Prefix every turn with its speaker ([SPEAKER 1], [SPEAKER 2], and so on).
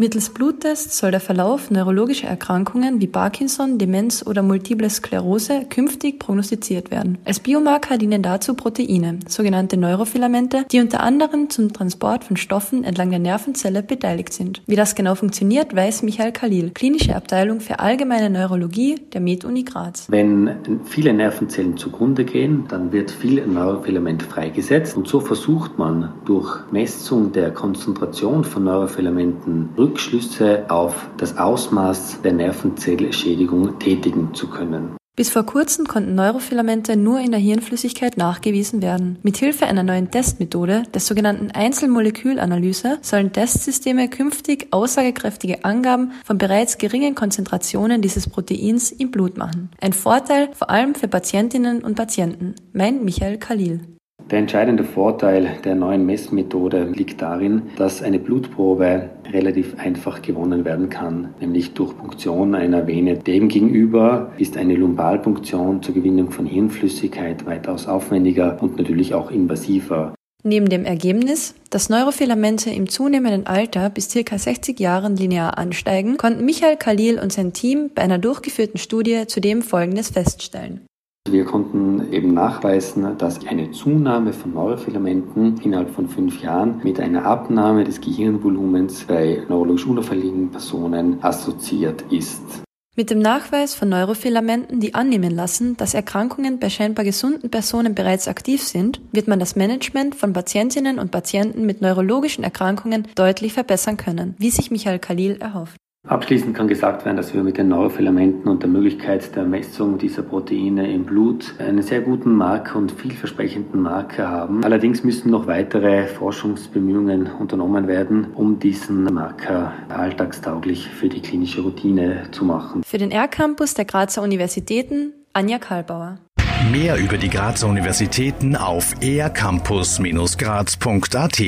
[SPEAKER 1] Mittels Bluttests soll der Verlauf neurologischer Erkrankungen wie Parkinson, Demenz oder Multiple Sklerose künftig prognostiziert werden. Als Biomarker dienen dazu Proteine, sogenannte Neurofilamente, die unter anderem zum Transport von Stoffen entlang der Nervenzelle beteiligt sind. Wie das genau funktioniert, weiß Michael Khalil, klinische Abteilung für allgemeine Neurologie der MedUni Graz.
[SPEAKER 2] Wenn viele Nervenzellen zugrunde gehen, dann wird viel Neurofilament freigesetzt und so versucht man durch Messung der Konzentration von Neurofilamenten Rückschlüsse auf das Ausmaß der Nervenzellschädigung tätigen zu können.
[SPEAKER 1] Bis vor kurzem konnten Neurofilamente nur in der Hirnflüssigkeit nachgewiesen werden. Mithilfe einer neuen Testmethode, der sogenannten Einzelmolekülanalyse, sollen Testsysteme künftig aussagekräftige Angaben von bereits geringen Konzentrationen dieses Proteins im Blut machen. Ein Vorteil vor allem für Patientinnen und Patienten, meint Michael Khalil.
[SPEAKER 2] Der entscheidende Vorteil der neuen Messmethode liegt darin, dass eine Blutprobe relativ einfach gewonnen werden kann, nämlich durch Punktion einer Vene. Demgegenüber ist eine Lumbalpunktion zur Gewinnung von Hirnflüssigkeit weitaus aufwendiger und natürlich auch invasiver.
[SPEAKER 1] Neben dem Ergebnis, dass Neurofilamente im zunehmenden Alter bis ca. 60 Jahren linear ansteigen, konnten Michael Khalil und sein Team bei einer durchgeführten Studie zudem Folgendes feststellen.
[SPEAKER 2] Wir konnten eben nachweisen, dass eine Zunahme von Neurofilamenten innerhalb von fünf Jahren mit einer Abnahme des Gehirnvolumens bei neurologisch unauffälligen Personen assoziiert ist.
[SPEAKER 1] Mit dem Nachweis von Neurofilamenten, die annehmen lassen, dass Erkrankungen bei scheinbar gesunden Personen bereits aktiv sind, wird man das Management von Patientinnen und Patienten mit neurologischen Erkrankungen deutlich verbessern können, wie sich Michael Khalil erhofft.
[SPEAKER 2] Abschließend kann gesagt werden, dass wir mit den Neurofilamenten und der Möglichkeit der Messung dieser Proteine im Blut einen sehr guten Marker und vielversprechenden Marker haben. Allerdings müssen noch weitere Forschungsbemühungen unternommen werden, um diesen Marker alltagstauglich für die klinische Routine zu machen.
[SPEAKER 1] Für den R-Campus der Grazer Universitäten Anja Karlbauer.
[SPEAKER 3] Mehr über die Grazer Universitäten auf ercampus-graz.at